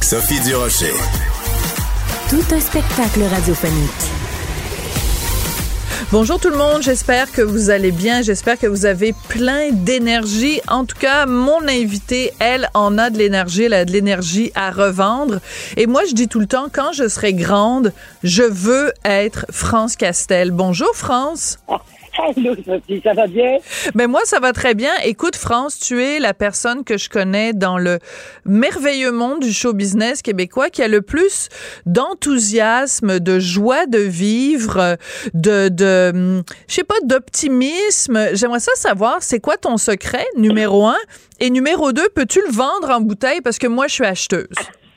Sophie Durocher. Tout un spectacle radiophonique. Bonjour tout le monde, j'espère que vous allez bien, j'espère que vous avez plein d'énergie. En tout cas, mon invitée, elle, en a de l'énergie, elle a de l'énergie à revendre. Et moi, je dis tout le temps, quand je serai grande, je veux être France Castel. Bonjour France. Allô, Sophie, ça va bien? Ben moi, ça va très bien. Écoute, France, tu es la personne que je connais dans le merveilleux monde du show business québécois qui a le plus d'enthousiasme, de joie de vivre, de, de hum, je sais pas, d'optimisme. J'aimerais ça savoir, c'est quoi ton secret, numéro un? Et numéro deux, peux-tu le vendre en bouteille? Parce que moi, je suis acheteuse.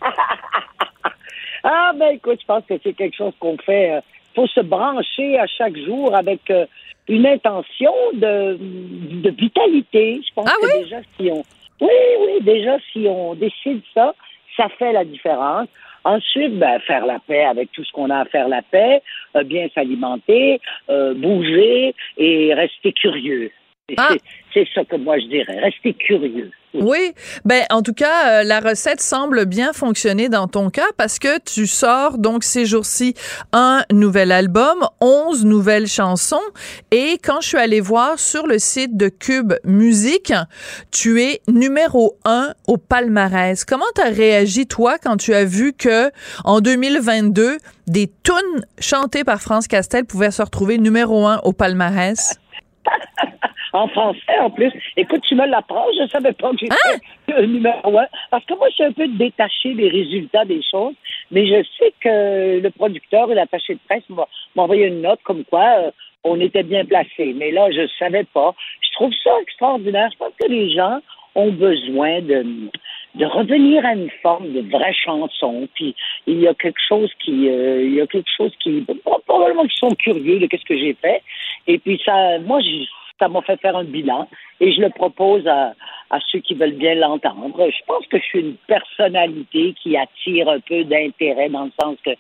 ah, ben écoute, je pense que c'est quelque chose qu'on fait. Il faut se brancher à chaque jour avec euh, une intention de, de vitalité. Je pense Ah que oui? déjà, si on. Oui, oui, déjà, si on décide ça, ça fait la différence. Ensuite, ben, faire la paix avec tout ce qu'on a à faire la paix, euh, bien s'alimenter, euh, bouger et rester curieux. Ah. c'est- ça que moi je dirais, rester curieux. Oui, ben en tout cas, euh, la recette semble bien fonctionner dans ton cas parce que tu sors donc ces jours-ci un nouvel album, 11 nouvelles chansons et quand je suis allée voir sur le site de Cube Musique, tu es numéro un au palmarès. Comment t'as réagi toi quand tu as vu que en 2022 des tunes chantées par France Castel pouvaient se retrouver numéro un au palmarès? En français, en plus. Écoute, tu me l'apprends. Je savais pas que j'étais Hein? le numéro un. Parce que moi, je suis un peu détaché des résultats des choses. Mais je sais que le producteur et l'attaché de presse m'a envoyé une note comme quoi euh, on était bien placé. Mais là, je savais pas. Je trouve ça extraordinaire. Je pense que les gens ont besoin de, de revenir à une forme de vraie chanson. Puis il y a quelque chose qui, euh, il y a quelque chose qui, probablement qu'ils sont curieux de qu'est-ce que j'ai fait. Et puis ça, moi, j'ai- ça m'a fait faire un bilan et je le propose à, ceux qui veulent bien l'entendre. Je pense que je suis une personnalité qui attire un peu d'intérêt dans le sens que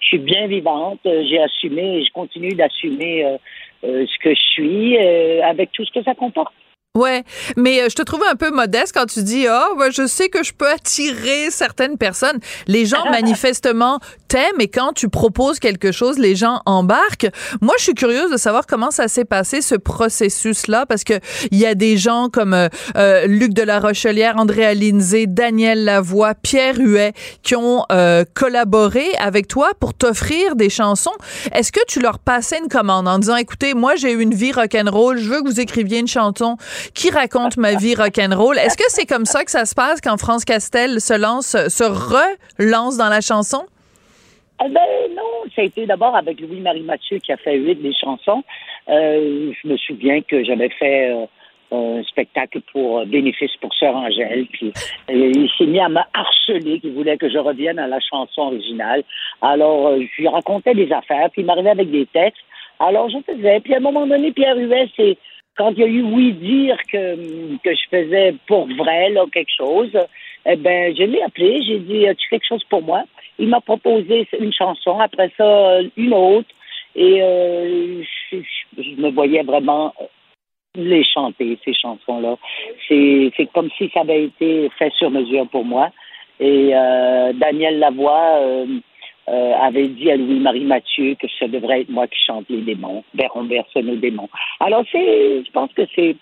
je suis bien vivante, euh, j'ai assumé et je continue d'assumer euh, euh, ce que je suis avec tout ce que ça comporte. Ouais, mais euh, je te trouvais un peu modeste quand tu dis ah ben, je sais que je peux attirer certaines personnes. Les gens manifestement t'aiment et quand tu proposes quelque chose, les gens embarquent. Moi, je suis curieuse de savoir comment ça s'est passé ce processus là parce que il y a des gens comme euh, euh, Luc de la Rochelière, Andréa Lindsay, Daniel Lavoie, Pierre Huet qui ont euh, collaboré avec toi pour t'offrir des chansons. Est-ce que tu leur passais une commande en disant écoutez, moi j'ai eu une vie rock'n'roll, je veux que vous écriviez une chanson qui raconte ma vie rock'n'roll? Est-ce que c'est comme ça que ça se passe quand France Castel se lance, se relance dans la chanson? Eh ben non, ça a été d'abord avec Louis-Marie Mathieu qui a fait huit des chansons. Euh, je me souviens que j'avais fait euh, un spectacle pour euh, bénéfice pour Sœur Angèle, puis euh, il s'est mis à me harceler, qu'il voulait que je revienne à la chanson originale. Alors euh, je lui racontais des affaires, puis il m'arrivait avec des textes. Alors je faisais, puis à un moment donné, Pierre Huet, c'est quand il y a eu oui dire que que je faisais pour vrai là quelque chose. Eh ben, je l'ai appelé, j'ai dit, as-tu quelque chose pour moi? Il m'a proposé une chanson, après ça, une autre. Et euh, je, me voyais vraiment les chanter, ces chansons-là. C'est c'est comme si ça avait été fait sur mesure pour moi. Et euh, Daniel Lavoie euh, euh, avait dit à Louis-Marie Mathieu que ce devrait être moi qui chante les démons, Béron berce nos démons. Alors, c'est, je pense que c'est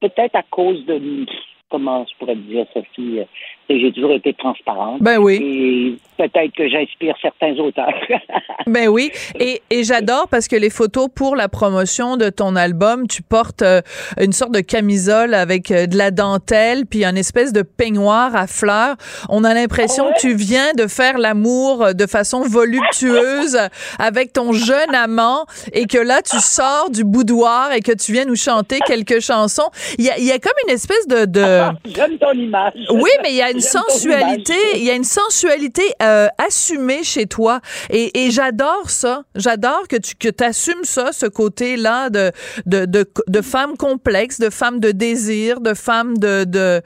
peut-être à cause de, comment je pourrais te dire, Sophie, euh, j'ai toujours été transparente. Ben oui. Et peut-être que j'inspire certains auteurs. ben oui, et, et j'adore parce que les photos pour la promotion de ton album, tu portes euh, une sorte de camisole avec euh, de la dentelle, puis un espèce de peignoir à fleurs. On a l'impression que tu viens de faire l'amour de façon voluptueuse avec ton jeune amant et que là, tu sors du boudoir et que tu viens nous chanter quelques chansons. Il y a, il y a comme une espèce de... de... J'aime ton image. Oui, mais il y a une sensualité, il y a une sensualité euh, assumée chez toi. Et, et j'adore ça. J'adore que tu que assumes ça, ce côté-là de, de, de, de femme complexe, de femme de désir, de femme de, de,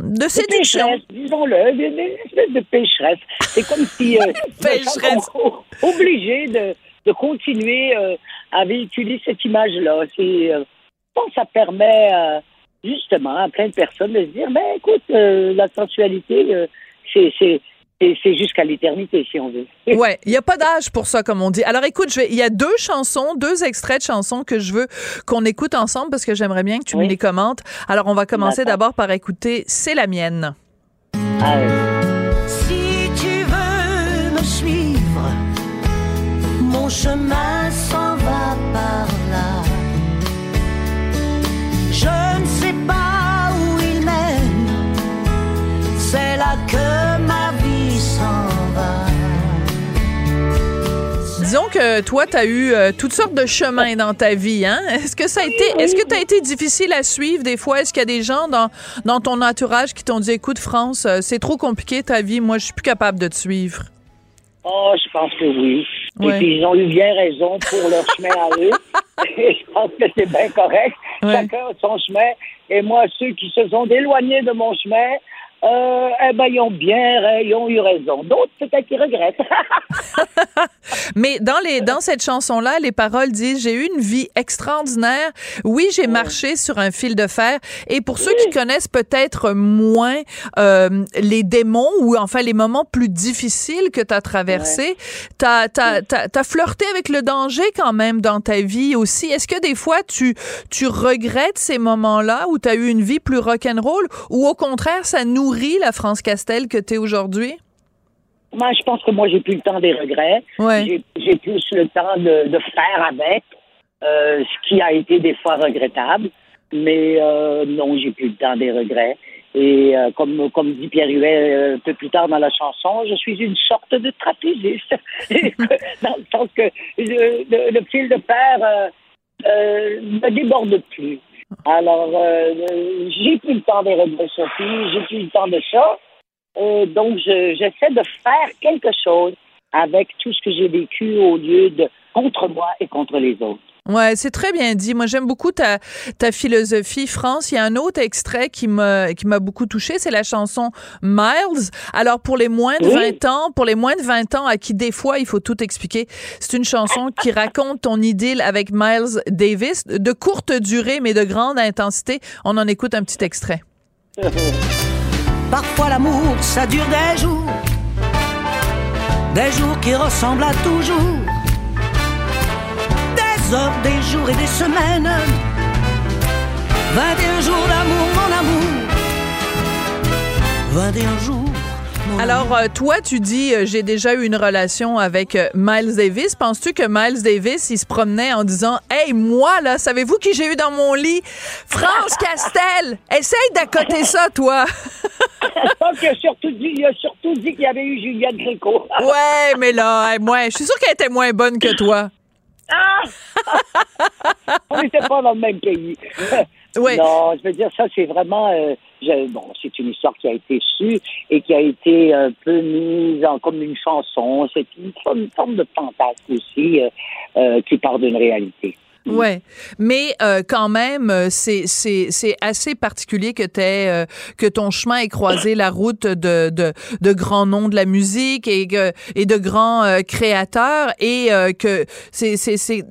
de séduction. Disons-le, une espèce de pécheresse. C'est comme si euh, pécheresse. obligé de, de continuer euh, à véhiculer cette image-là. C'est, euh, je pense que ça permet euh, justement à plein de personnes de se dire, ben écoute, euh, la sensualité, euh, c'est, c'est, jusqu'à l'éternité, si on veut. Ouais, il y a pas d'âge pour ça, comme on dit. Alors écoute, il y a deux chansons, deux extraits de chansons que je veux qu'on écoute ensemble parce que j'aimerais bien que tu me les commentes. Alors on va commencer d'abord par écouter C'est la mienne. Ah, oui. Si tu veux me suivre, mon chemin s'en va par Disons que toi, tu as eu euh, toutes sortes de chemins dans ta vie. Hein? Est-ce que ça a été, est-ce que tu as été difficile à suivre des fois? Est-ce qu'il y a des gens dans, dans ton entourage qui t'ont dit, écoute, France, euh, c'est trop compliqué ta vie, moi, je suis plus capable de te suivre? Oh, je pense que oui. Ouais. Et puis, ils ont eu bien raison pour leur chemin à eux. Et je pense que c'est bien correct. Ouais. Chacun a son chemin. Et moi, ceux qui se sont éloignés de mon chemin, euh, eh ben, ils ont bien, ils ont eu raison. D'autres, peut-être qu'ils regrettent. Mais dans les dans cette chanson là, les paroles disent j'ai eu une vie extraordinaire. Oui, j'ai marché sur un fil de fer. Et pour ceux qui connaissent peut-être moins euh, les démons ou enfin les moments plus difficiles que tu as traversés, t'as t'as flirté avec le danger quand même dans ta vie aussi. Est-ce que des fois tu tu regrettes ces moments-là où tu as eu une vie plus rock'n'roll ou au contraire ça nourrit la France Castel que tu es aujourd'hui? moi, je pense que moi, j'ai plus le temps des regrets. Ouais. J'ai- plus le temps de, de faire avec, euh, ce qui a été des fois regrettable. Mais euh, non, j'ai plus le temps des regrets. Et euh, comme, comme dit Pierre Huet un peu plus tard dans la chanson, je suis une sorte de trapéziste. dans le sens que le, le- le fil de fer ne déborde plus. Alors, euh, euh, j'ai plus le temps des Sophie. J'ai plus le temps de ça. Euh, donc, je- j'essaie de faire quelque chose avec tout ce que j'ai vécu au lieu de contre moi et contre les autres. Ouais, c'est très bien dit. Moi, j'aime beaucoup ta, ta philosophie, France. Il y a un autre extrait qui m'a qui m'a beaucoup touché, c'est la chanson Miles. Alors pour les moins de Oui. 20 ans, pour les moins de 20 ans à qui des fois il faut tout expliquer, c'est une chanson qui raconte ton idylle avec Miles Davis, de courte durée mais de grande intensité. On en écoute un petit extrait. Parfois l'amour, ça dure des jours, des jours qui ressemblent à toujours, des heures, des jours et des semaines, 21 jours d'amour, mon amour, 21 jours. Alors, euh, toi, tu dis, euh, j'ai déjà eu une relation avec euh, Miles Davis. Penses-tu que Miles Davis, il se promenait en disant, Hey, moi, là, savez-vous qui j'ai eu dans mon lit? France Castel! Essaye d'accoter ça, toi! A surtout dit, il a surtout dit qu'il y avait eu Juliette Gréco. ouais, mais là, moi, je suis sûre qu'elle était moins bonne que toi. On n'était pas dans le même pays. Oui. Non, je veux dire, ça, c'est vraiment. euh, je- bon, c'est une histoire qui a été sue et qui a été un peu mise en comme une chanson. C'est une, forme- une forme de fantasme aussi euh, euh, qui part d'une réalité. Ouais, mais euh, quand même, euh, c'est c'est c'est assez particulier que t'aies euh, que ton chemin ait croisé la route de de de grands noms de la musique et que et de grands euh, créateurs et euh, que c'est c'est c'est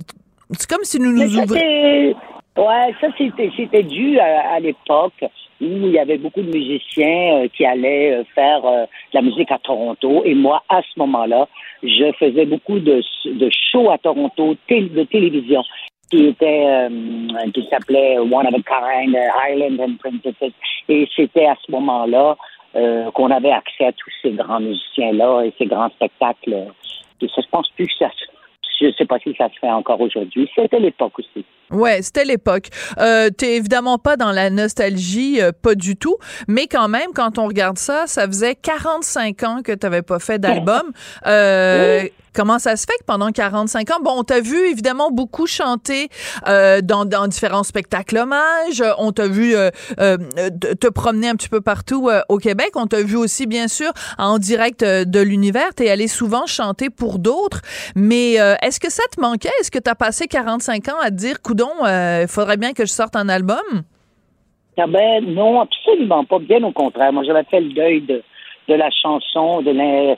c'est comme si nous nous ouvrions. Ouais, ça, c'était, c'était dû à, à l'époque où il y avait beaucoup de musiciens euh, qui allaient euh, faire euh, de la musique à Toronto. Et moi, à ce moment-là, je faisais beaucoup de, de shows à Toronto, tél- de télévision, qui était, euh, qui s'appelait One of a Kind, euh, Island and Princesses. Et c'était à ce moment-là euh, qu'on avait accès à tous ces grands musiciens-là et ces grands spectacles. Et je pense plus que je sais pas si ça se fait encore aujourd'hui. C'était l'époque aussi. Ouais, c'était l'époque. Euh, T'es évidemment pas dans la nostalgie, euh, pas du tout, mais quand même, quand on regarde ça, ça faisait 45 ans que tu n'avais pas fait d'album. Euh, Comment ça se fait que pendant 45 ans, bon, on t'a vu évidemment beaucoup chanter euh, dans, dans, différents spectacles hommages, on t'a vu euh, euh, te promener un petit peu partout au Québec, on t'a vu aussi bien sûr en direct de l'univers, t'es allé souvent chanter pour d'autres, mais est-ce que ça te manquait? Est-ce que tu as passé 45 ans à te dire, coudon, il faudrait bien que je sorte un album? Ah ben, non, absolument pas. Bien au contraire. Moi, j'avais fait le deuil de, de la chanson de euh,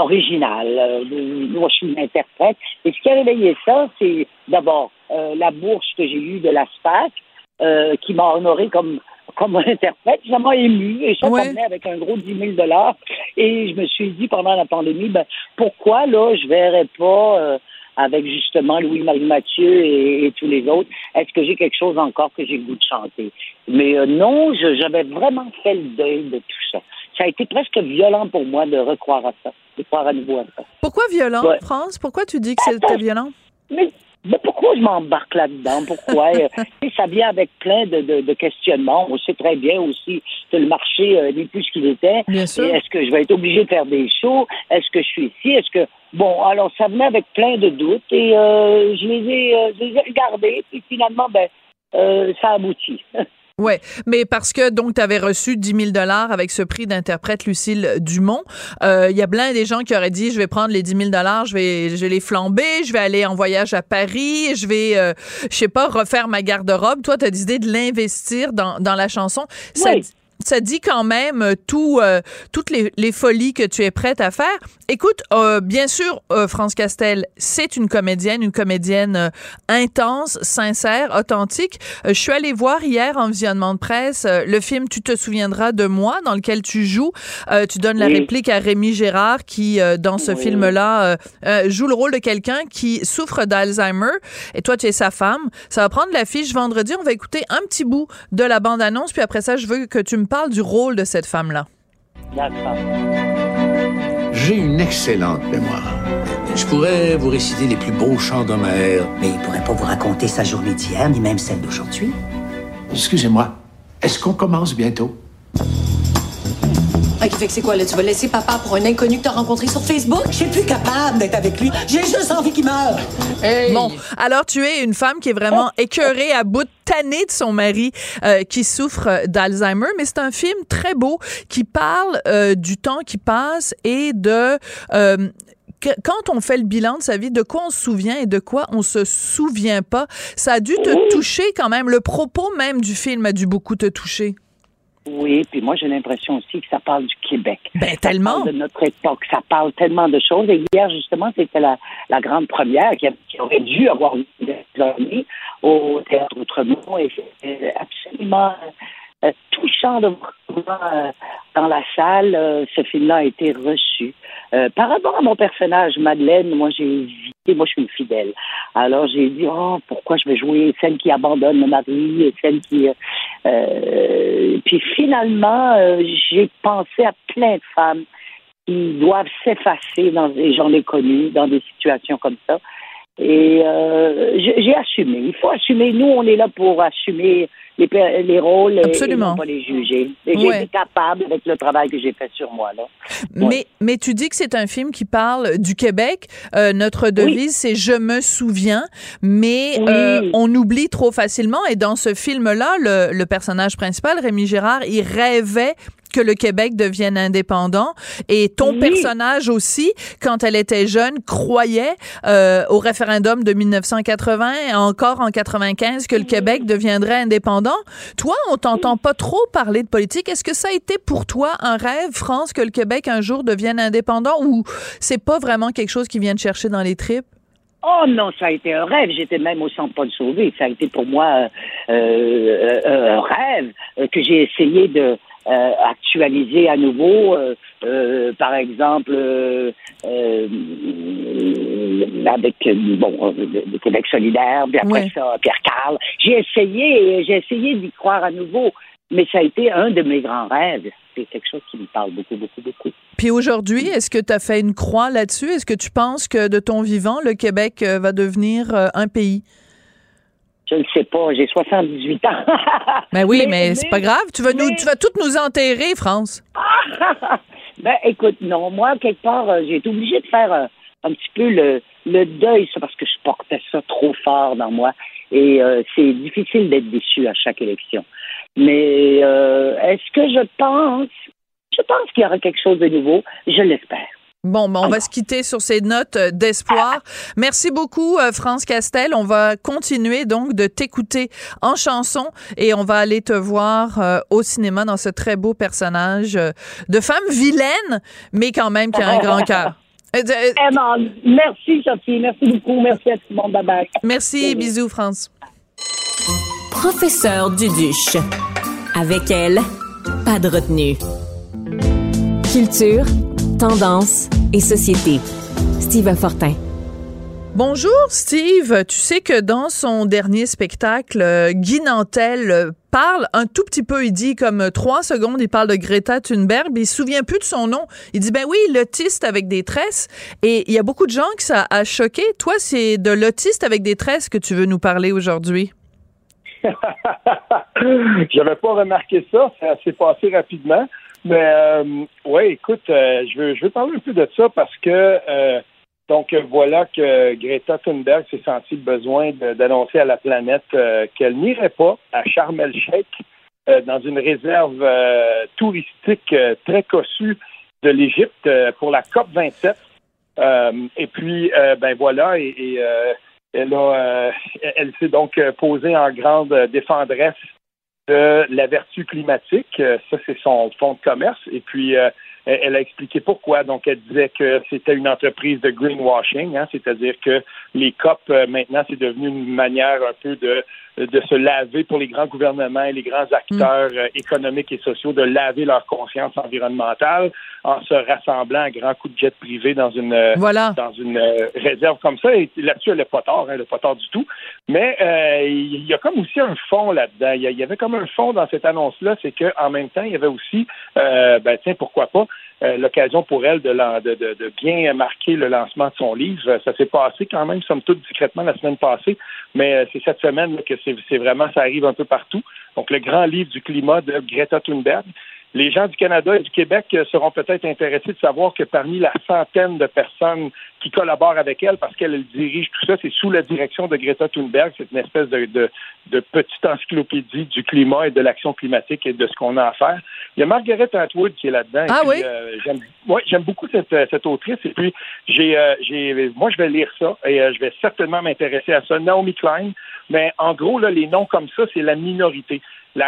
originale. Euh, moi, je suis une interprète. Et ce qui a réveillé ça, c'est d'abord euh, la bourse que j'ai eue de la SPAC, euh, qui m'a honoré comme comme interprète. Ça m'a ému et ça ouais. avec un gros 10 000 Et je me suis dit pendant la pandémie, ben, pourquoi là, je verrais pas avec justement Louis-Marie Mathieu et, tous les autres, est-ce que j'ai quelque chose encore que j'ai le goût de chanter? Mais non, j'avais vraiment fait le deuil de tout ça ça a été presque violent pour moi de recroire à ça, de croire à nouveau à ça. Pourquoi violent, France? Pourquoi tu dis que c'était violent? Mais, pourquoi je m'embarque là-dedans? Pourquoi? Euh, ça vient avec plein de, de, questionnements. On sait très bien aussi que le marché euh, n'est plus ce qu'il était. Est-ce que je vais être obligé de faire des shows? Est-ce que je suis ici? Est-ce que... Bon, alors ça venait avec plein de doutes et euh, je, les ai, je les ai regardés. Et finalement, ben, ça aboutit. Ouais, mais parce que donc tu avais reçu 10 000 dollars avec ce prix d'interprète Lucille Dumont, il euh, y a plein des gens qui auraient dit je vais prendre les 10 000 dollars, je vais je vais les flamber, je vais aller en voyage à Paris, je vais euh, je sais pas refaire ma garde-robe. Toi, tu as décidé de l'investir dans dans la chanson. Oui ça dit quand même euh, tout, euh, toutes les, les, folies que tu es prête à faire. Écoute, euh, bien sûr, France Castel, c'est une comédienne, une comédienne intense, sincère, authentique. je suis allée voir hier en visionnement de presse le film Tu te souviendras de moi, dans lequel tu joues. tu donnes la réplique à Rémi Gérard, qui, dans ce film-là, joue le rôle de quelqu'un qui souffre d'Alzheimer. Et toi, tu es sa femme. Ça va prendre l'affiche vendredi. On va écouter un petit bout de la bande-annonce, puis après ça, je veux que tu me parle du rôle de cette femme-là. J'ai une excellente mémoire. Je pourrais vous réciter les plus beaux chants d'Homère. Mais il pourrait pas vous raconter sa journée d'hier, ni même celle d'aujourd'hui. Excusez-moi, est-ce qu'on commence bientôt? Ah, fait que c'est quoi, là? Tu vas laisser papa pour un inconnu que t'as rencontré sur Facebook? Je suis plus capable d'être avec lui. J'ai juste envie qu'il meure. Bon, alors tu es une femme qui est vraiment écœurée à bout de tannée de son mari euh, qui souffre d'Alzheimer, mais c'est un film très beau qui parle euh, du temps qui passe et de euh, quand on fait le bilan de sa vie, de quoi on se souvient et de quoi on se souvient pas, ça a dû te toucher quand même. Le propos même du film a dû beaucoup te toucher. Oui, puis moi j'ai l'impression aussi que ça parle du Québec. Ben ça tellement. Parle de notre époque, ça parle tellement de choses. Et hier justement, c'était la, la grande première qui, aurait dû avoir eu des au théâtre Outremont et c'était absolument touchant de voir euh, dans la salle. Euh, ce film-là a été reçu. par rapport à mon personnage, Madeleine, moi j'ai hésité, moi je suis une fidèle. Alors j'ai dit, oh, pourquoi je vais jouer celle qui abandonne le mari et celle qui... puis finalement, j'ai pensé à plein de femmes qui doivent s'effacer, dans, et j'en ai dans des situations comme ça. Et j'ai assumé. Il faut assumer. Nous, on est là pour assumer les, les rôles Absolument. et pas les juger. Et j'ai été capable avec le travail que j'ai fait sur moi. Là. Mais, mais tu dis que c'est un film qui parle du Québec. Euh, notre devise, c'est Je me souviens, mais euh, on oublie trop facilement. Et dans ce film-là, le, le personnage principal, Rémi Gérard, il rêvait que le Québec devienne indépendant. Et ton personnage aussi, quand elle était jeune, croyait euh, au référendum de 1980 et encore en 95 que le Québec deviendrait indépendant. Toi, on t'entend pas trop parler de politique. Est-ce que ça a été pour toi un rêve, France, que le Québec un jour devienne indépendant ou c'est pas vraiment quelque chose qui vient de chercher dans les tripes? Oh non, ça a été un rêve. J'étais même au centre Paul Sauvé. Ça a été pour moi euh, euh, un rêve que j'ai essayé de, euh, actualiser à nouveau, euh, euh, par exemple, avec bon, le Québec solidaire, puis après ça, Pierre Carl. J'ai essayé, j'ai essayé d'y croire à nouveau. mais ça a été un de mes grands rêves. C'est quelque chose qui me parle beaucoup, beaucoup, beaucoup. Puis aujourd'hui, est-ce que tu as fait une croix là-dessus? Est-ce que tu penses que de ton vivant, le Québec euh, va devenir euh, un pays? Je ne sais pas, j'ai 78 ans. Ben oui, mais, c'est pas grave. Tu vas, nous, tu vas toutes nous enterrer, France. ben écoute, non, moi, quelque part, euh, j'ai été obligée de faire euh, un petit peu le, le deuil, ça, parce que je portais ça trop fort dans moi. Et euh, c'est difficile d'être déçu à chaque élection. Mais euh, est-ce que je pense? Je pense qu'il y aura quelque chose de nouveau? Je l'espère. Bon, ben on va se quitter sur ces notes euh, d'espoir. Merci beaucoup, euh, France Castel. On va continuer donc de t'écouter en chanson et on va aller te voir euh, au cinéma dans ce très beau personnage de femme vilaine, mais quand même qui a un grand cœur. Vraiment. Merci, Sophie. Merci beaucoup. Merci à tout le monde. Bye bye. Merci. Bisous, France. Professeur Duduche. Avec elle, pas de retenue. Culture, tendance et société. Steve Fortin. Bonjour Steve, tu sais que dans son dernier spectacle, euh, Guy Nantel euh, parle un tout petit peu, il dit comme euh, trois secondes, il parle de Greta Thunberg, mais il se souvient plus de son nom. Il dit ben oui, l'autiste avec des tresses. Et il y a beaucoup de gens que ça a choqué. Toi, c'est de l'autiste avec des tresses que tu veux nous parler aujourd'hui. J'avais pas remarqué ça, ça s'est passé rapidement. Mais euh, écoute, euh, je veux je veux parler un peu de ça parce que euh, donc voilà que Greta Thunberg s'est senti le besoin d'annoncer à la planète qu'elle n'irait pas à Sharm el-Sheikh dans une réserve touristique très cossue de l'Égypte pour la COP 27. et puis ben voilà et, elle a elle s'est donc posée en grande défendresse de la vertu climatique. Euh, ça, c'est son fonds de commerce. Et puis, euh, elle a expliqué pourquoi. Donc, elle disait que c'était une entreprise de greenwashing, hein, c'est-à-dire que les COP, euh, maintenant, c'est devenu une manière un peu de de se laver pour les grands gouvernements et les grands acteurs mm. euh, économiques et sociaux de laver leur conscience environnementale en se rassemblant à grands coups de jet privé dans une euh, dans une euh, réserve comme ça. Et là-dessus, elle n'est pas tort, hein, elle n'est pas tort du tout. Mais il y a comme aussi un fond là-dedans. Il y, avait comme un fond dans cette annonce-là, c'est qu'en même temps, il y avait aussi, ben tiens, pourquoi pas, l'occasion pour elle de, bien marquer le lancement de son livre. Ça s'est passé quand même, somme toute, discrètement la semaine passée, mais c'est cette semaine que c'est vraiment, ça arrive un peu partout. Donc, le grand livre du climat de Greta Thunberg. Les gens du Canada et du Québec euh, seront peut-être intéressés de savoir que parmi la centaine de personnes qui collaborent avec elle, parce qu'elle dirige tout ça, c'est sous la direction de Greta Thunberg. C'est une espèce de, de, petite encyclopédie du climat et de l'action climatique et de ce qu'on a à faire. Il y a Margaret Atwood qui est là-dedans. Ah oui? Euh, j'aime, ouais, j'aime beaucoup cette, euh, cette autrice. Et puis, j'ai, j'ai, moi, je vais lire ça et je vais certainement m'intéresser à ça. Naomi Klein, mais en gros, là, les noms comme ça, c'est la minorité.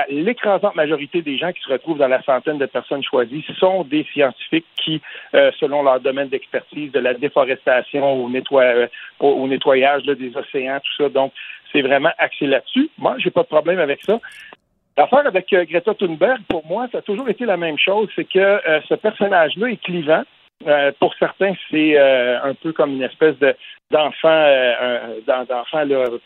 L'écrasante majorité des gens qui se retrouvent dans la centaine de personnes choisies sont des scientifiques qui, euh, selon leur domaine d'expertise, de la déforestation au, euh, au, nettoyage des océans, tout ça. Donc, c'est vraiment axé là-dessus. Moi, j'ai pas de problème avec ça. L'affaire avec euh, Greta Thunberg, pour moi, ça a toujours été la même chose, c'est que ce personnage-là est clivant. Pour certains, c'est un peu comme une espèce de d'enfants euh, d'enfants euh,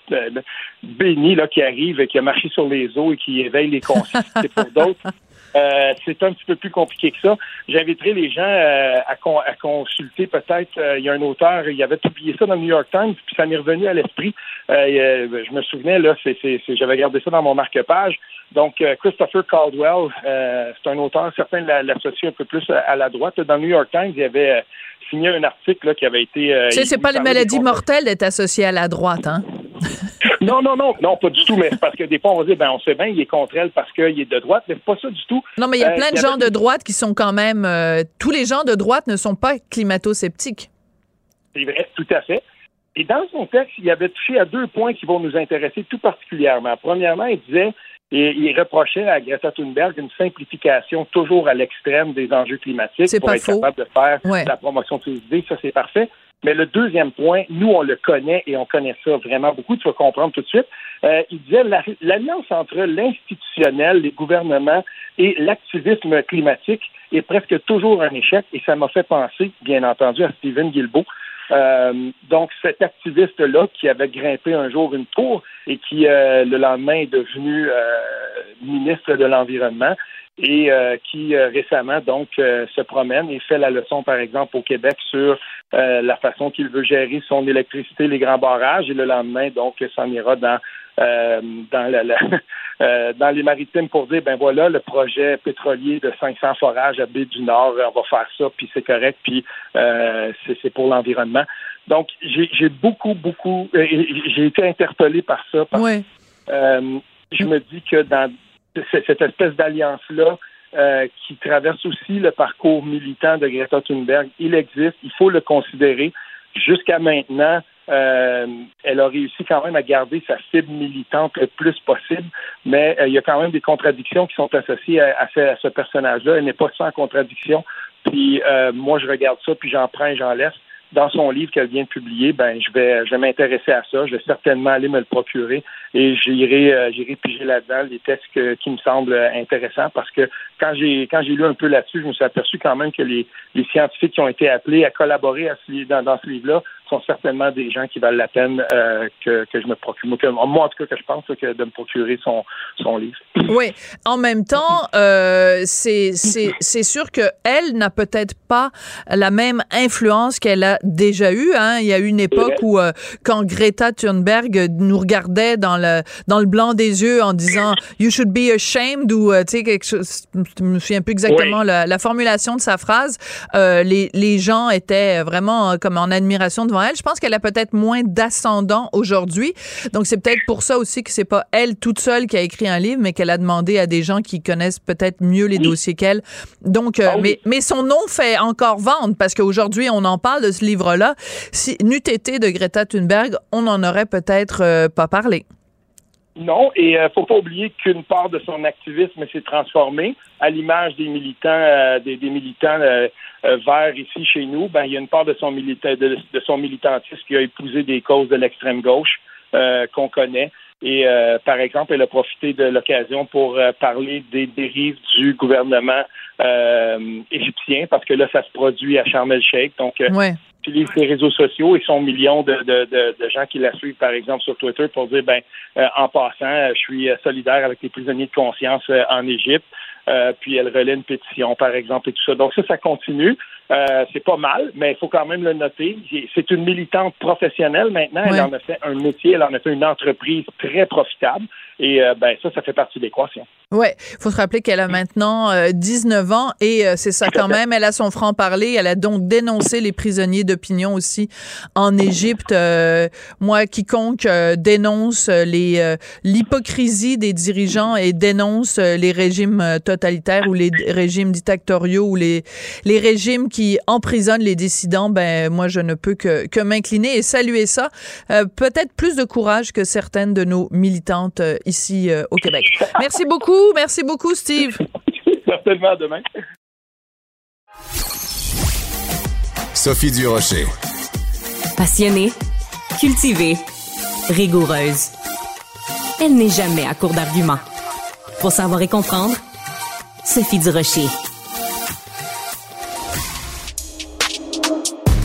bénis là, qui arrivent et qui a marché sur les eaux et qui éveillent les consciences pour d'autres. Euh, c'est un petit peu plus compliqué que ça. J'inviterai les gens euh, à, à, consulter peut-être. il y a un auteur, il avait publié ça dans le New York Times, puis ça m'est revenu à l'esprit. je me souvenais là, c'est, j'avais gardé ça dans mon marque-page. Donc Christopher Caldwell, c'est un auteur, certains l'associent un peu plus à, la droite. Dans le New York Times, il y avait signé un article qui avait été. Euh, tu sais, c'est pas les maladies mortelles d'être associé à la droite, hein? Non, non, non, non, pas du tout. Mais parce que des fois, on va dire, ben, on sait bien, il est contre elle parce qu'il est de droite, mais c'est pas ça du tout. Non, mais il y a euh, plein de gens de droite qui sont quand même. Euh, tous les gens de droite ne sont pas climato-sceptiques. C'est vrai, tout à fait. Et dans son texte, il avait touché à deux points qui vont nous intéresser tout particulièrement. Premièrement, il disait et il reprochait à Greta Thunberg une simplification toujours à l'extrême des enjeux climatiques pour être capable de faire la promotion de ses idées. Ça, c'est parfait. Mais le deuxième point, nous, on le connaît et on connaît ça vraiment beaucoup. Tu vas comprendre tout de suite. Euh, il disait l'alliance entre l'institutionnel, les gouvernements et l'activisme climatique est presque toujours un échec. Et ça m'a fait penser, bien entendu, à Stephen Guilbeault, Euh, donc, cet activiste-là qui avait grimpé un jour une tour et qui, euh, le lendemain, est devenu euh, ministre de l'Environnement et qui récemment donc se promène et fait la leçon, par exemple, au Québec sur la façon qu'il veut gérer son électricité, les grands barrages, et le lendemain, donc, s'en ira dans dans la, dans les maritimes pour dire ben voilà le projet pétrolier de 500 forages à baie du Nord, on va faire ça, puis c'est correct, puis c'est pour l'environnement. Donc, j'ai beaucoup, beaucoup, euh, j'ai été interpellé par ça. Parce, euh, je me dis que dans cette espèce d'alliance-là, euh, qui traverse aussi le parcours militant de Greta Thunberg, il existe, il faut le considérer. Jusqu'à maintenant, elle a réussi quand même à garder sa cible militante le plus possible, mais il y a quand même des contradictions qui sont associées à, ce, personnage-là. Elle n'est pas sans contradiction. Puis moi, je regarde ça, puis j'en prends et j'en laisse dans son livre qu'elle vient de publier, ben je vais je vais m'intéresser à ça. Je vais certainement aller me le procurer et j'irai euh, j'irai piger là-dedans les textes qui me semblent intéressants parce que quand j'ai quand j'ai lu un peu là-dessus, je me suis aperçu quand même que les, les scientifiques qui ont été appelés à collaborer à ce, dans ce livre-là sont certainement des gens qui valent la peine euh, que, que je me procure. moi, en tout cas, que je pense que de me procurer son, son livre. Oui. En même temps, euh, c'est sûr que elle n'a peut-être pas la même influence qu'elle a déjà eue. Hein. Il y a eu une époque où, euh, quand Greta Thunberg nous regardait dans le, dans le blanc des yeux en disant « You should be ashamed » ou, tu sais, quelque chose, je me souviens plus exactement la, la, formulation de sa phrase, les, les gens étaient vraiment comme en admiration devant je pense qu'elle a peut-être moins d'ascendant aujourd'hui. Donc, c'est peut-être pour ça aussi que c'est pas elle toute seule qui a écrit un livre, mais qu'elle a demandé à des gens qui connaissent peut-être mieux les dossiers qu'elle. Donc, euh, ah mais, mais son nom fait encore vendre parce qu'aujourd'hui, on en parle de ce livre-là. Si n'eût été de Greta Thunberg, on n'en aurait peut-être euh, pas parlé. Non, et euh, faut pas oublier qu'une part de son activisme s'est transformée à l'image des militants, des, militants euh, vers ici chez nous, ben, il y a une part de son, milita de, son militantisme qui a épousé des causes de l'extrême gauche euh, qu'on connaît. Et euh, par exemple, elle a profité de l'occasion pour parler des dérives du gouvernement égyptien, parce que là, ça se produit à Sharm el-Sheikh. Donc, ouais. Utilise les réseaux sociaux et son million de, de, de, gens qui la suivent, par exemple, sur Twitter, pour dire, ben, en passant, je suis solidaire avec les prisonniers de conscience en Égypte. Euh, puis elle relaie une pétition, par exemple, et tout ça. Donc ça, ça continue. Euh, c'est pas mal, mais il faut quand même le noter. C'est une militante professionnelle maintenant. Elle en a fait un métier, elle en a fait une entreprise très profitable. Et euh, ben ça, ça fait partie de l'équation. Oui, il faut se rappeler qu'elle a maintenant 19 euh, ans et euh, c'est ça quand même. Elle a son franc-parler. Elle a donc dénoncé les prisonniers d'opinion aussi en Égypte. moi, quiconque dénonce les l'hypocrisie des dirigeants et dénonce les régimes totalitaires ou les régimes dictatoriaux ou les, les régimes qui emprisonnent les dissidents, ben moi, je ne peux que, que m'incliner et saluer ça. Peut-être plus de courage que certaines de nos militantes ici euh, au Québec. Merci beaucoup. Merci beaucoup, Steve. Certainement, demain. Sophie Durocher. Passionnée, cultivée, rigoureuse. Elle n'est jamais à court d'arguments. Pour savoir et comprendre, Sophie Durocher.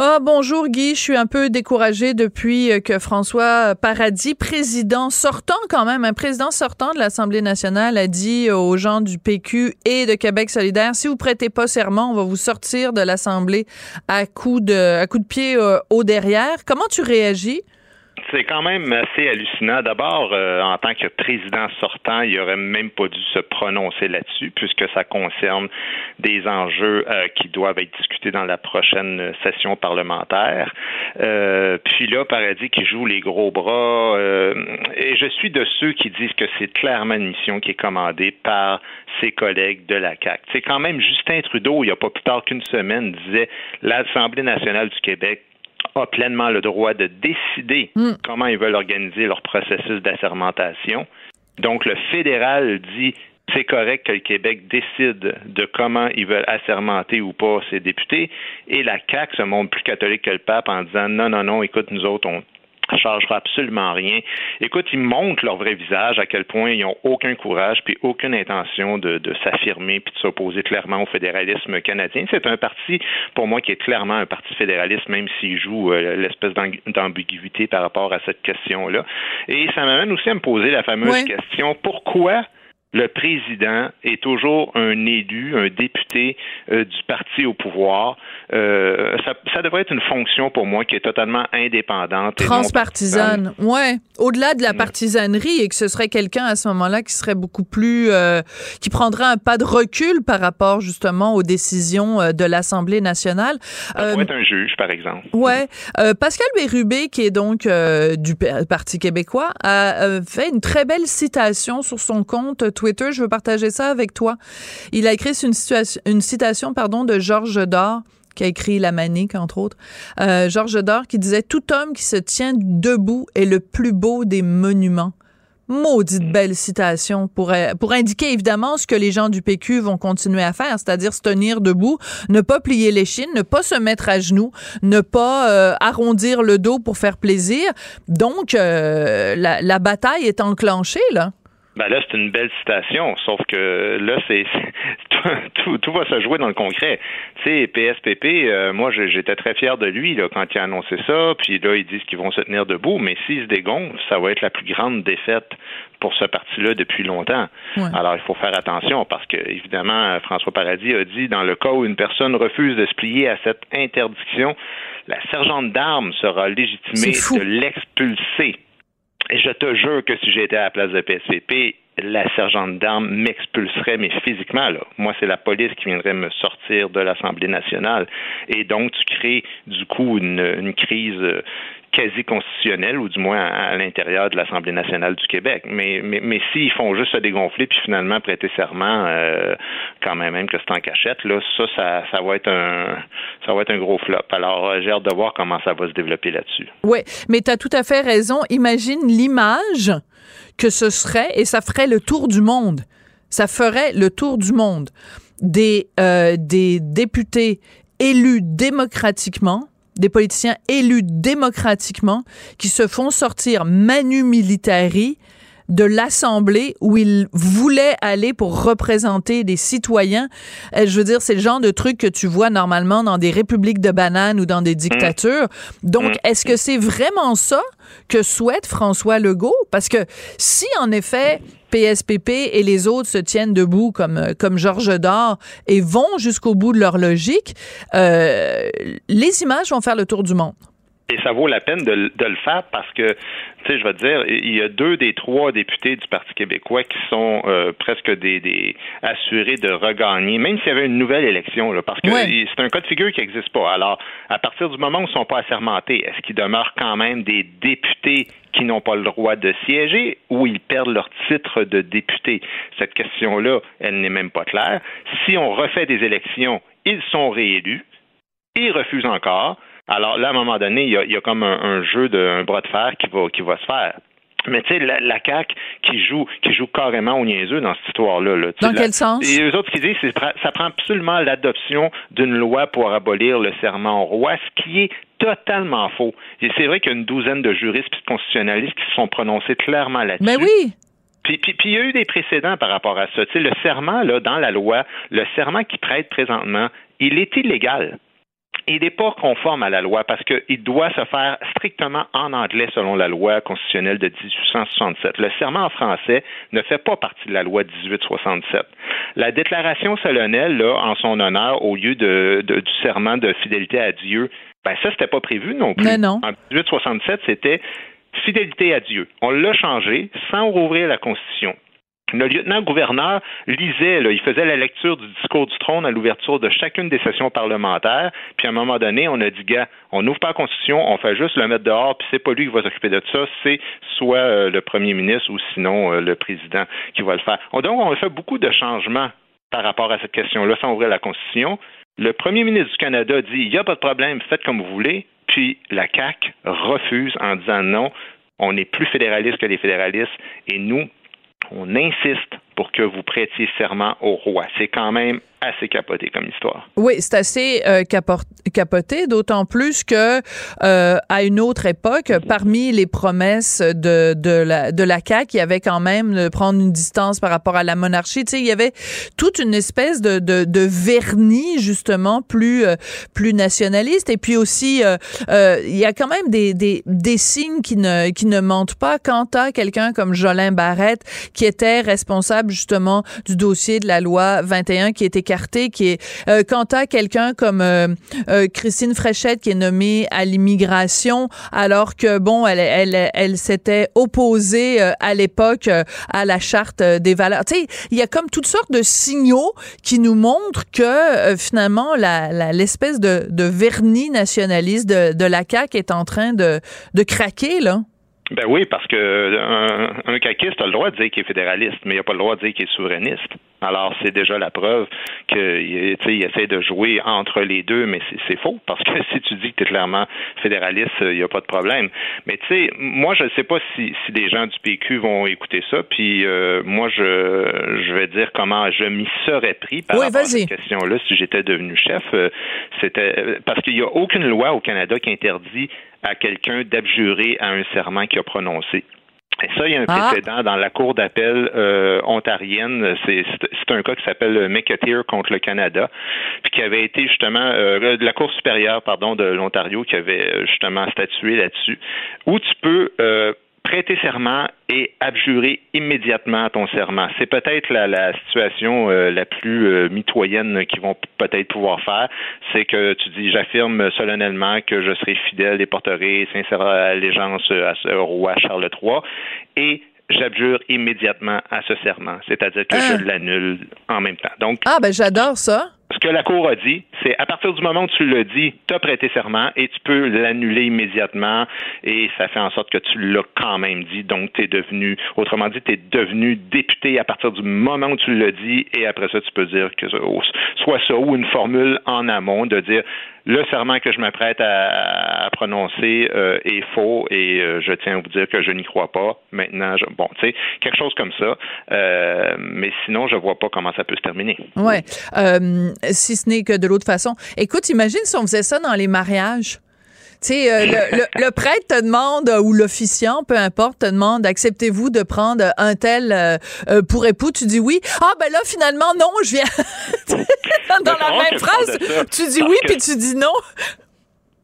Ah, bonjour Guy, je suis un peu découragée depuis que François Paradis, président sortant quand même, un président sortant de l'Assemblée nationale, a dit aux gens du PQ et de Québec solidaire, si vous prêtez pas serment, on va vous sortir de l'Assemblée à coup de, à coup de pied euh, au derrière. Comment tu réagis? C'est quand même assez hallucinant. D'abord, euh, en tant que président sortant, il aurait même pas dû se prononcer là-dessus, puisque ça concerne des enjeux euh, qui doivent être discutés dans la prochaine session parlementaire. Euh, puis là, Paradis qui joue les gros bras, et je suis de ceux qui disent que c'est clairement une mission qui est commandée par ses collègues de la CAC. C'est quand même Justin Trudeau, il n'y a pas plus tard qu'une semaine, disait l'Assemblée nationale du Québec a pleinement le droit de décider hmm. comment ils veulent organiser leur processus d'assermentation. Donc, le fédéral dit c'est correct que le Québec décide de comment ils veulent assermenter ou pas ses députés, et la CAQ se montre plus catholique que le pape en disant non, non, non, écoute, nous autres, on changera absolument rien. Écoute, ils montrent leur vrai visage, à quel point ils n'ont aucun courage puis aucune intention de, s'affirmer puis de s'opposer clairement au fédéralisme canadien. C'est un parti, pour moi, qui est clairement un parti fédéraliste, même s'il joue euh, l'espèce d'ambiguïté par rapport à cette question-là. Et ça m'amène aussi à me poser la fameuse question, pourquoi le président est toujours un élu, un député euh, du parti au pouvoir. Euh, ça, ça, devrait être une fonction pour moi qui est totalement indépendante. Transpartisane, ouais. Au-delà de la partisanerie et que ce serait quelqu'un à ce moment-là qui serait beaucoup plus, euh, qui prendrait un pas de recul par rapport justement aux décisions de l'Assemblée nationale. Ça pourrait être un juge, par exemple. Ouais. Pascal Bérubé, qui est donc du Parti québécois, a fait une très belle citation sur son compte Twitter. Je veux partager ça avec toi. Il a écrit une, citation pardon, de Georges Dor qui a écrit La Manique, entre autres. Euh, Georges Dor qui disait Tout homme qui se tient debout est le plus beau des monuments. Maudite belle citation pour, euh, pour indiquer évidemment ce que les gens du PQ vont continuer à faire, c'est-à-dire se tenir debout, ne pas plier les chines, ne pas se mettre à genoux, ne pas euh, arrondir le dos pour faire plaisir. Donc, la, la bataille est enclenchée, là. Ben là, c'est une belle citation, sauf que là, c'est tout, tout, va se jouer dans le concret. Tu sais, PSPP, euh, moi, j'étais très fier de lui là, quand il a annoncé ça, puis là, ils disent qu'ils vont se tenir debout, mais s'ils se dégonflent, ça va être la plus grande défaite pour ce parti-là depuis longtemps. Alors, il faut faire attention parce que, évidemment, François Paradis a dit, dans le cas où une personne refuse de se plier à cette interdiction, la sergente d'armes sera légitimée de l'expulser je te jure que si j'étais à la place de PSVP, la sergente d'armes m'expulserait, mais physiquement, là. Moi, c'est la police qui viendrait me sortir de l'Assemblée nationale. Et donc, tu crées, du coup, une, une crise quasi constitutionnelle, ou du moins à, l'intérieur de l'Assemblée nationale du Québec. Mais, mais, mais s'ils font juste se dégonfler puis finalement prêter serment, euh, quand même, même que c'est en cachette, là, ça, ça, ça va être un ça va être un gros flop. Alors, euh, j'ai hâte de voir comment ça va se développer là-dessus. Oui, mais tu as tout à fait raison. Imagine l'image que ce serait, et ça ferait le tour du monde. Ça ferait le tour du monde des, euh, des députés élus démocratiquement des politiciens élus démocratiquement qui se font sortir manu militari de l'Assemblée où ils voulaient aller pour représenter des citoyens. Euh, je veux dire, c'est le genre de truc que tu vois normalement dans des républiques de bananes ou dans des dictatures. Donc, mm. est-ce que c'est vraiment ça que souhaite François Legault? Parce que si, en effet, PSPP et les autres se tiennent debout comme, euh, comme Georges Dor et vont jusqu'au bout de leur logique, euh, les images vont faire le tour du monde. Et ça vaut la peine de, le faire parce que, tu sais, je vais te dire, il y a deux des trois députés du Parti québécois qui sont euh, presque des, des, assurés de regagner, même s'il y avait une nouvelle élection, là, parce que c'est un cas de figure qui n'existe pas. Alors, à partir du moment où ils ne sont pas assermentés, est-ce qu'ils demeurent quand même des députés qui n'ont pas le droit de siéger ou ils perdent leur titre de député? Cette question-là, elle n'est même pas claire. Si on refait des élections, ils sont réélus, ils refusent encore alors là, à un moment donné, il y a, comme un, jeu de un bras de fer qui va, qui va se faire. Mais tu sais, la, la CAQ qui joue, qui joue carrément au niaiseux dans cette histoire-là. Là. Dans quel sens? Et eux autres qui disent, c'est ça prend absolument l'adoption d'une loi pour abolir le serment au roi, ce qui est totalement faux. Et c'est vrai qu'il y a une douzaine de juristes et de constitutionnalistes qui se sont prononcés clairement là-dessus. Mais oui! Puis, puis, puis, il y a eu des précédents par rapport à ça. Tu sais, le serment, là, dans la loi, le serment qui prête présentement, il est illégal il n'est pas conforme à la loi parce qu'il doit se faire strictement en anglais selon la loi constitutionnelle de 1867. Le serment en français ne fait pas partie de la loi 1867. La déclaration solennelle, là, en son honneur, au lieu de, du serment de fidélité à Dieu, ben ça, c'était pas prévu non plus. non. En 1867, c'était fidélité à Dieu. On l'a changé sans rouvrir la Constitution. Le lieutenant-gouverneur lisait, il faisait la lecture du discours du trône à l'ouverture de chacune des sessions parlementaires. Puis à un moment donné, on a dit, gars, on n'ouvre pas la Constitution, on fait juste le mettre dehors, puis c'est pas lui qui va s'occuper de ça, c'est soit euh, le premier ministre ou sinon euh, le président qui va le faire. Donc, on a fait beaucoup de changements par rapport à cette question-là sans ouvrir la Constitution. Le premier ministre du Canada dit, il n'y a pas de problème, faites comme vous voulez. Puis la CAQ refuse en disant non, on est plus fédéraliste que les fédéralistes et nous, on insiste pour que vous prêtiez serment au roi. C'est quand même assez capoté comme histoire. Oui, c'est assez euh, capoté, d'autant plus que euh, à une autre époque, parmi les promesses de, de la de la CAQ, il y avait quand même de prendre une distance par rapport à la monarchie. Tu sais, il y avait toute une espèce de de, de vernis justement plus euh, plus nationaliste. Et puis aussi, euh, euh, il y a quand même des, des des signes qui ne qui ne mentent pas. Quant à quelqu'un comme Jolin Barrette, qui était responsable justement du dossier de la loi 21, qui était qui est euh, quant à quelqu'un comme euh, euh, Christine Fréchette qui est nommée à l'immigration alors que bon elle elle elle s'était opposée à l'époque à la charte des valeurs. Tu sais, il y a comme toutes sortes de signaux qui nous montrent que finalement la l'espèce de, de vernis nationaliste de, de la CAQ est en train de de craquer là. Ben oui, parce que un, un caquiste a le droit de dire qu'il est fédéraliste, mais il n'a pas le droit de dire qu'il est souverainiste. Alors, c'est déjà la preuve qu'il il essaie de jouer entre les deux, mais c'est faux, parce que si tu dis que tu es clairement fédéraliste, il n'y a pas de problème. Mais tu sais, moi, je ne sais pas si, si des gens du PQ vont écouter ça, puis euh, moi, je, je vais dire comment je m'y serais pris par rapport à cette question-là si j'étais devenu chef. Euh, c'était euh, parce qu'il n'y a aucune loi au Canada qui interdit à quelqu'un d'abjurer à un serment qu'il a prononcé. Et ça, il y a un ah. précédent dans la Cour d'appel euh, ontarienne. C'est un cas qui s'appelle McAteer contre le Canada, puis qui avait été justement euh, de la Cour supérieure, pardon, de l'Ontario, qui avait euh, justement statué là-dessus, où tu peux euh, prêter serment et abjurer immédiatement ton serment. C'est peut-être la, la, situation euh, la plus euh, mitoyenne qu'ils vont peut-être pouvoir faire. C'est que tu dis, j'affirme solennellement que je serai fidèle et porterai sincère allégeance à ce roi Charles III et j'abjure immédiatement à ce serment, c'est-à-dire que je ah. l'annule en même temps. Donc, ah ben j'adore ça ce que la Cour a dit, c'est à partir du moment où tu le dis, tu as prêté serment et tu peux l'annuler immédiatement et ça fait en sorte que tu l'as quand même dit. Donc, tu es devenu, autrement dit, tu es devenu député à partir du moment où tu le dis et après ça, tu peux dire que soit ça ou une formule en amont de dire le serment que je m'apprête à, prononcer euh, est faux et euh, je tiens à vous dire que je n'y crois pas. Maintenant, bon, tu sais, quelque chose comme ça. Euh, mais sinon, je vois pas comment ça peut se terminer. Ouais, si ce n'est que de l'autre façon. Écoute, imagine si on faisait ça dans les mariages. Tu sais, euh, le, le, prêtre te demande, ou l'officiant, peu importe, te demande, acceptez-vous de prendre un tel euh, euh, pour époux? Tu dis oui. Ah, ben là, finalement, non, je viens. dans la même phrase, tu dis oui, puis tu dis non.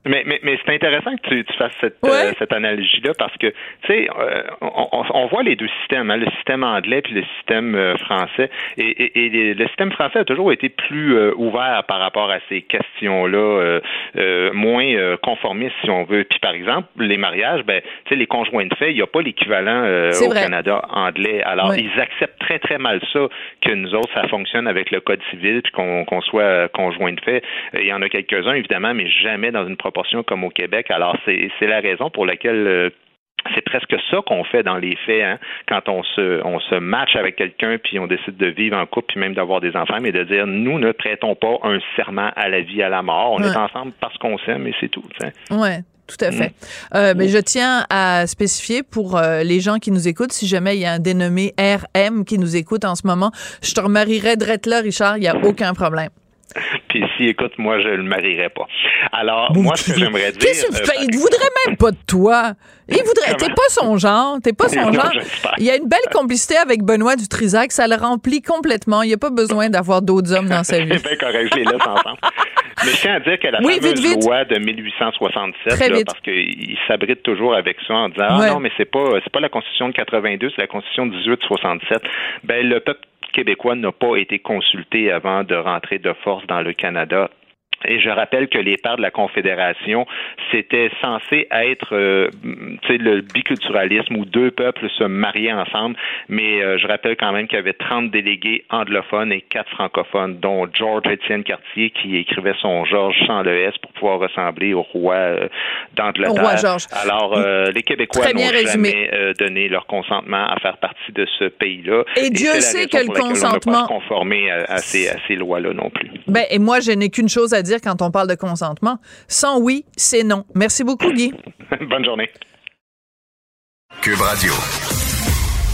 Mais, mais, mais c'est intéressant que tu, tu fasses cette, euh, cette analogie-là parce que, tu sais, euh, on, on, voit les deux systèmes, hein, le système anglais puis le système euh, français. Et, et, et, le système français a toujours été plus ouvert par rapport à ces questions-là, moins conformiste, si on veut. Puis, par exemple, les mariages, ben, tu sais, les conjoints de fait, il n'y a pas l'équivalent au Canada anglais. Alors, ils acceptent très, très mal ça que nous autres, ça fonctionne avec le Code civil puis qu'on qu'on soit conjoint de fait. Il y en a quelques-uns, évidemment, mais jamais dans une comme au Québec. Alors, c'est la raison pour laquelle euh, c'est presque ça qu'on fait dans les faits, hein, quand on se, on se match avec quelqu'un, puis on décide de vivre en couple, puis même d'avoir des enfants, mais de dire, nous ne prêtons pas un serment à la vie, à la mort. On est ensemble parce qu'on s'aime et c'est tout. Oui, tout à fait. Mm. Euh, mais je tiens à spécifier pour euh, les gens qui nous écoutent, si jamais il y a un dénommé RM qui nous écoute en ce moment, je te remarierai de là, Richard, il n'y a aucun problème. Puis si, écoute, moi, je le marierais pas. Alors, moi, ce que j'aimerais dire... Euh, il voudrait même pas de toi. Il voudrait... T'es pas son genre. T'es pas son genre. Il y a une belle complicité avec Benoît Dutrisac. Ça le remplit complètement. Il n'y a pas besoin d'avoir d'autres hommes dans sa vie. C'est bien correct. Je les laisse ensemble. Mais je tiens à dire que la fameuse loi de 1867, parce qu'il s'abrite toujours avec ça en disant Ah non, mais c'est pas c'est pas la Constitution de 82, c'est la Constitution de 1867. Ben le peuple québécois n'a pas été consulté avant de rentrer de force dans le Canada et je rappelle que les pères de la Confédération, c'était censé être euh, le biculturalisme où deux peuples se mariaient ensemble, mais euh, je rappelle quand même qu'il y avait 30 délégués anglophones et quatre francophones, dont George Étienne Cartier qui écrivait son Georges sans le S pour pouvoir ressembler au roi euh, d'Angleterre. Alors, euh, les Québécois n'ont jamais donné leur consentement à faire partie de ce pays-là. Et, Dieu sait que le consentement... On pas conformé à, à ces, à ces lois-là non plus. Ben, et moi, je n'ai qu'une chose à dire quand on parle de consentement. Sans oui, c'est non. Merci beaucoup, Guy. Bonne journée. Cube Radio.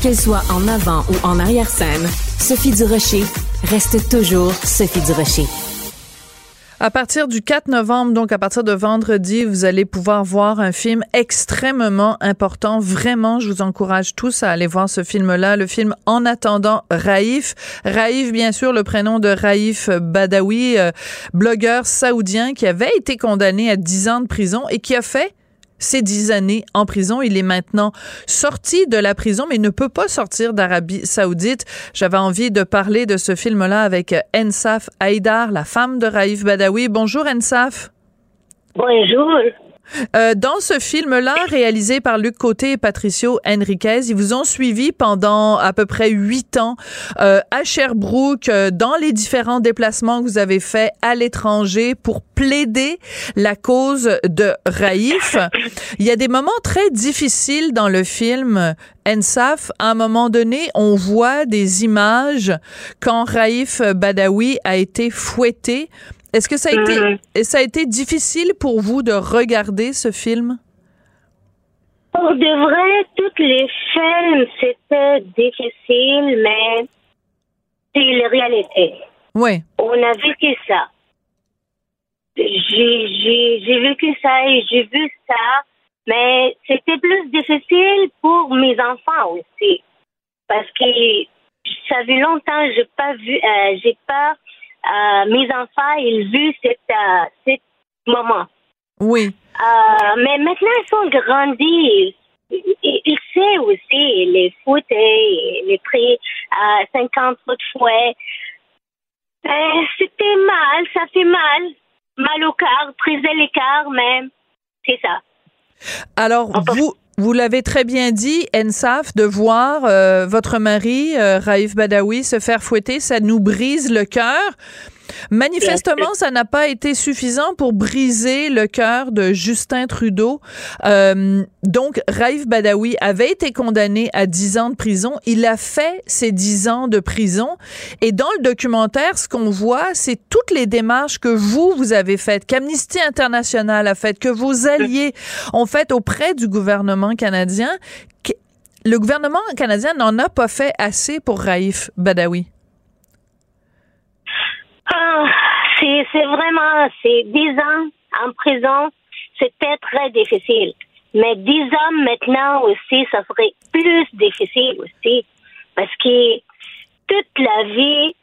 Qu'elle soit en avant ou en arrière-scène, Sophie Durocher reste toujours Sophie Durocher. À partir du 4 novembre, donc à partir de vendredi, vous allez pouvoir voir un film extrêmement important. Vraiment, je vous encourage tous à aller voir ce film-là, le film En attendant Raif. Raif, bien sûr, le prénom de Raif Badawi, euh, blogueur saoudien qui avait été condamné à 10 ans de prison et qui a fait ces dix années en prison. Il est maintenant sorti de la prison, mais ne peut pas sortir d'Arabie saoudite. J'avais envie de parler de ce film-là avec Ensaf Haïdar, la femme de Raif Badawi. Bonjour Ensaf. Bonjour. Euh, dans ce film-là, réalisé par Luc Côté et Patricio Henriquez, ils vous ont suivi pendant à peu près huit ans euh, à Sherbrooke, euh, dans les différents déplacements que vous avez faits à l'étranger pour plaider la cause de Raïf. Il y a des moments très difficiles dans le film. Ensaf, à un moment donné, on voit des images quand Raïf Badawi a été fouetté est-ce que ça a, été, mm-hmm. ça a été difficile pour vous de regarder ce film? Pour de vrai, tous les films, c'était difficile, mais c'est la réalité. Oui. On a vécu ça. J'ai vécu ça et j'ai vu ça, mais c'était plus difficile pour mes enfants aussi. Parce que ça fait longtemps que j'ai pas vu, euh, j'ai pas euh, mes enfants, ils vu cet, euh, moment. Oui. Euh, mais maintenant, ils sont grandis. Ils, savent aussi les foot et les prix à 50 fois de fouet. C'était mal, ça fait mal. Mal au cœur, briser les cœurs, mais c'est ça. Alors, vous, vous l'avez très bien dit, Ensaf, de voir euh, votre mari, euh, Raif Badawi, se faire fouetter, ça nous brise le cœur. Manifestement, ça n'a pas été suffisant pour briser le cœur de Justin Trudeau. Euh, donc, Raif Badawi avait été condamné à 10 ans de prison. Il a fait ses 10 ans de prison. Et dans le documentaire, ce qu'on voit, c'est toutes les démarches que vous, vous avez faites, qu'Amnesty International a faites, que vos alliés ont faites auprès du gouvernement canadien. Le gouvernement canadien n'en a pas fait assez pour Raif Badawi. Ah, c'est, c'est vraiment, c'est 10 ans en prison, c'était très difficile. Mais 10 ans maintenant aussi, ça serait plus difficile aussi. Parce que toute la vie,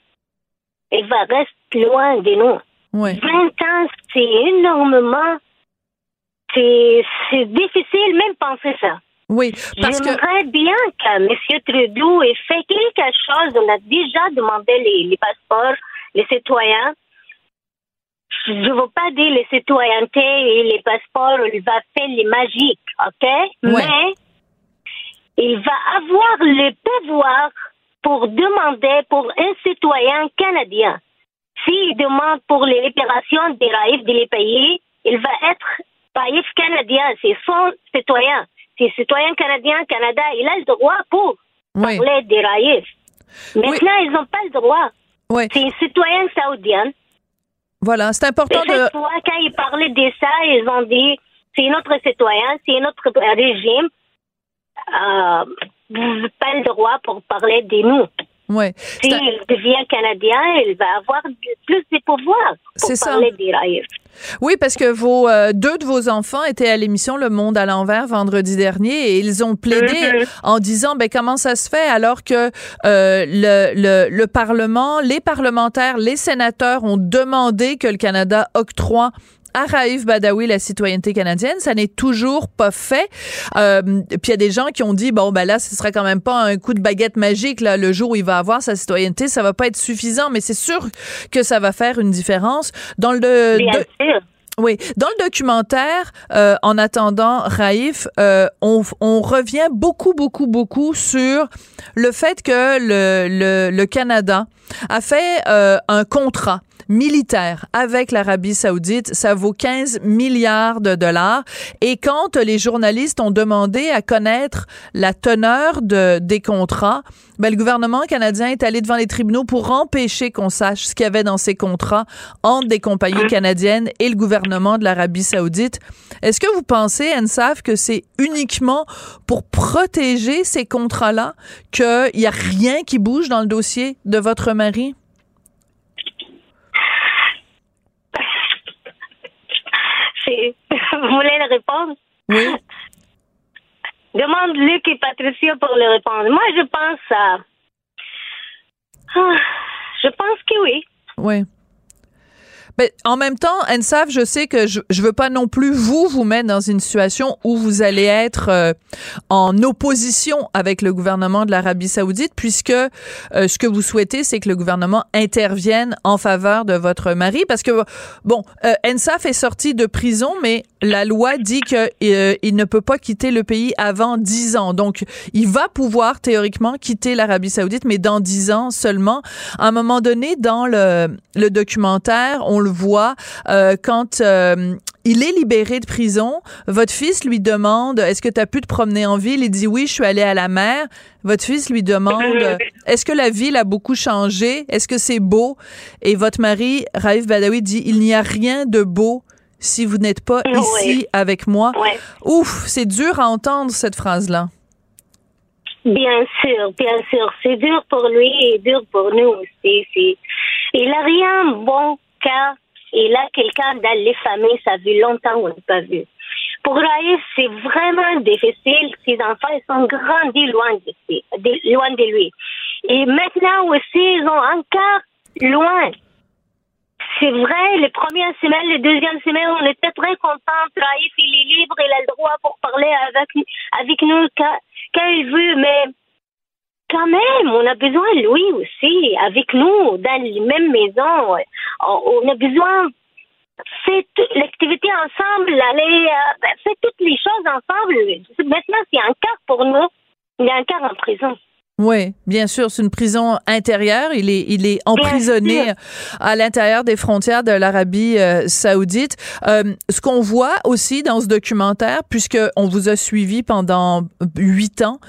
elle va rester loin de nous. 20 ans, c'est énormément. C'est, c'est difficile même penser ça. Oui, parce J'aimerais bien que M. Trudeau ait fait quelque chose. On a déjà demandé les, les passeports les citoyens. Je ne veux pas dire les citoyennetés et les passeports, il va faire les magiques, OK? Mais il va avoir le pouvoir pour demander pour un citoyen canadien. S'il demande pour les réparations des raïfs de les payer, il va être raïf canadien, c'est son citoyen. C'est citoyen canadien, Canada, il a le droit pour parler des raïfs. Maintenant, ils n'ont pas le droit. Ouais. C'est une citoyenne saoudienne. Voilà, c'est important de. Fois, quand ils parlaient de ça, ils ont dit c'est notre citoyen, c'est notre régime. Euh, vous n'avez pas le droit pour parler de nous. Ouais. S'il devient canadien, il va avoir plus de pouvoir pour parler des raïfs. Oui, parce que vos euh, deux de vos enfants étaient à l'émission Le Monde à l'envers vendredi dernier et ils ont plaidé mm-hmm. en disant ben comment ça se fait alors que euh, le, le, le Parlement, les parlementaires, les sénateurs ont demandé que le Canada octroie à Raif Badawi la citoyenneté canadienne. Ça n'est toujours pas fait. Euh, puis il y a des gens qui ont dit bon ben là, ce sera quand même pas un coup de baguette magique là le jour où il va avoir sa citoyenneté, ça va pas être suffisant, mais c'est sûr que ça va faire une différence dans le. Oui, dans le documentaire, euh, en attendant Raif, euh, on, on, revient beaucoup, beaucoup, beaucoup sur le fait que le, le, le Canada a fait euh, un contrat militaire avec l'Arabie saoudite. Ça vaut 15 milliards de dollars. Et quand les journalistes ont demandé à connaître la teneur de, des contrats, ben, le gouvernement canadien est allé devant les tribunaux pour empêcher qu'on sache ce qu'il y avait dans ces contrats entre des compagnies canadiennes et le gouvernement de l'Arabie saoudite. Est-ce que vous pensez, Ensaf, que c'est uniquement pour protéger ces contrats-là qu'il n'y a rien qui bouge dans le dossier de votre mari? Vous voulez le répondre? Oui. Demande Luc et Patricia pour le répondre. Moi, je pense à. Ah, je pense que oui. Oui. Mais en même temps, Ensaf, je sais que je, je veux pas non plus vous vous mettre dans une situation où vous allez être euh, en opposition avec le gouvernement de l'Arabie Saoudite, puisque euh, ce que vous souhaitez, c'est que le gouvernement intervienne en faveur de votre mari, parce que bon, euh, Ensaf est sorti de prison, mais la loi dit que il ne peut pas quitter le pays avant dix ans. Donc, il va pouvoir théoriquement quitter l'Arabie Saoudite, mais dans dix ans seulement. À un moment donné, dans le, le documentaire, on le voit euh, quand euh, il est libéré de prison. Votre fils lui demande Est-ce que tu as pu te promener en ville? Il dit Oui, je suis allé à la mer. Votre fils lui demande Est-ce que la ville a beaucoup changé? Est-ce que c'est beau? Et votre mari, Raif Badawi, dit Il n'y a rien de beau si vous n'êtes pas ici avec moi. Ouf, c'est dur à entendre cette phrase-là. Bien sûr, bien sûr. C'est dur pour lui et dur pour nous aussi. Il n'a rien bon car il a quelqu'un dans les familles, ça fait longtemps qu'on n'a pas vu. Pour Raïf, c'est vraiment difficile. Ses enfants, ils sont grandis loin de, loin de lui. Et maintenant aussi, ils sont encore loin. C'est vrai, les premières semaines, les deuxièmes semaines, on était très contents. Raïf, il est libre, il a le droit pour parler avec, nous quand, il veut, mais quand même, on a besoin de lui aussi, avec nous, dans les mêmes maisons. On a besoin faire toute l'activité ensemble, aller euh, ben, toutes les choses ensemble. Maintenant, c'est un cas pour nous. Il est un cas en prison. Oui, bien sûr, c'est une prison intérieure. Il est, il est emprisonné à l'intérieur des frontières de l'Arabie euh, saoudite. Euh, ce qu'on voit aussi dans ce documentaire, puisque on vous a suivi pendant huit ans,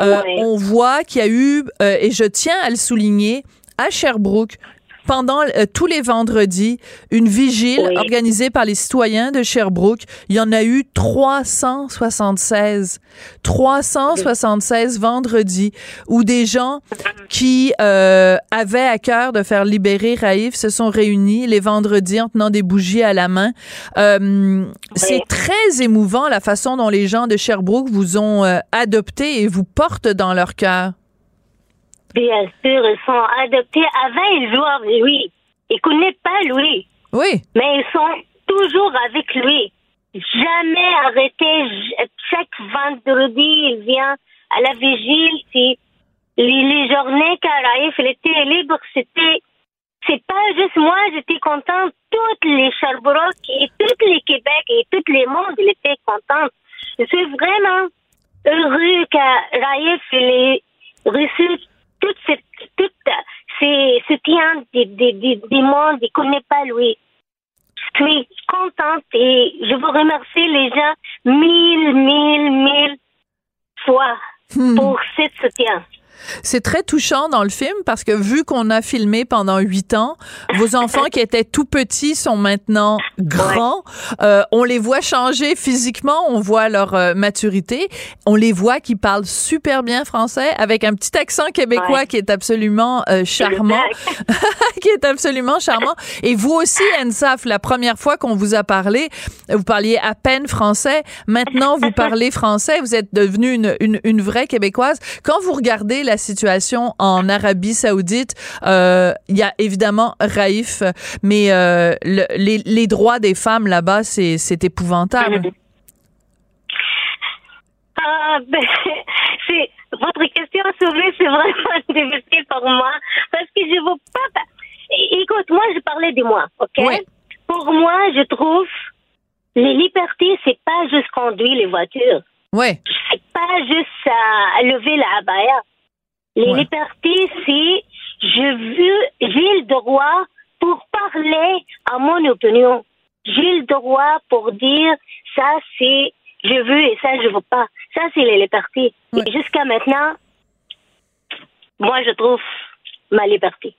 euh, on voit qu'il y a eu, et je tiens à le souligner, à Sherbrooke, pendant euh, tous les vendredis une vigile organisée par les citoyens de Sherbrooke. Il y en a eu 376. 376 vendredis où des gens qui euh, avaient à cœur de faire libérer Raïf se sont réunis les vendredis en tenant des bougies à la main. Euh, c'est très émouvant la façon dont les gens de Sherbrooke vous ont euh, adopté et vous portent dans leur cœur. Bien sûr, ils sont adoptés. Avant, ils jouaient avec lui. Ils ne connaissent pas lui. Oui. Mais ils sont toujours avec lui. Jamais arrêté. Chaque vendredi, il vient à la vigile. Les, les journées qu'Araïf était libre, c'était. C'est pas juste moi, j'étais contente. Toutes les Sherbrooke et tous les Québec et tous les mondes, ils étaient contents. Je suis vraiment heureux qu'Araïf ait reçu tout, ce, tout ces soutiens des, des, des, des mondes, il ne connaît pas lui. Je suis contente et je vous remercie les gens mille, mille, mille fois hmm. pour ce soutien. C'est très touchant dans le film parce que vu qu'on a filmé pendant huit ans, vos enfants qui étaient tout petits sont maintenant grands. Euh, on les voit changer physiquement, on voit leur euh, maturité, on les voit qui parlent super bien français avec un petit accent québécois qui est absolument euh, charmant, qui est absolument charmant. Et vous aussi, Ensaf, la première fois qu'on vous a parlé, vous parliez à peine français. Maintenant, vous parlez français. Vous êtes devenue une, une, une vraie québécoise. Quand vous regardez la situation en Arabie Saoudite, euh, il y a évidemment Raif, mais euh, les, droits des femmes là-bas, c'est épouvantable. Ah, ben, c'est votre question soulevée, c'est vraiment difficile pour moi parce que je veux pas. Écoute, moi, je parlais de moi, ok? Pour moi, je trouve les libertés, c'est pas juste conduire les voitures. Oui. C'est pas juste lever la abaya. Les libertés, c'est je veux, j'ai le droit pour parler à mon opinion. J'ai le droit pour dire ça c'est je veux et ça je veux pas. Ça c'est les libertés. Et jusqu'à maintenant, moi je trouve ma liberté.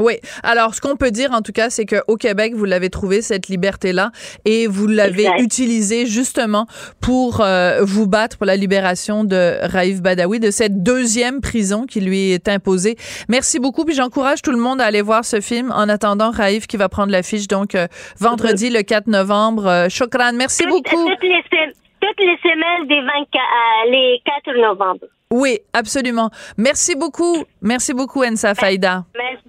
Oui. Alors, ce qu'on peut dire, en tout cas, c'est qu'au Québec, vous l'avez trouvé, cette liberté-là, et vous l'avez utilisée justement pour euh, vous battre pour la libération de Raif Badawi, de cette deuxième prison qui lui est imposée. Merci beaucoup, puis j'encourage tout le monde à aller voir ce film en attendant Raif qui va prendre l'affiche, donc, euh, vendredi le 4 novembre. Euh, Chokran, merci beaucoup. Toutes les, toutes les semaines des 24, les 4 novembre. Oui, absolument. Merci beaucoup. Merci beaucoup, Ensa Faïda.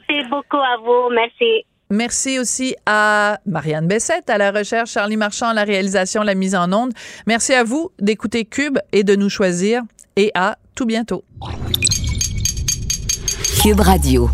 Merci beaucoup à vous. Merci. Merci aussi à Marianne Bessette à la recherche, Charlie Marchand à la réalisation, la mise en onde. Merci à vous d'écouter Cube et de nous choisir. Et à tout bientôt. Cube Radio.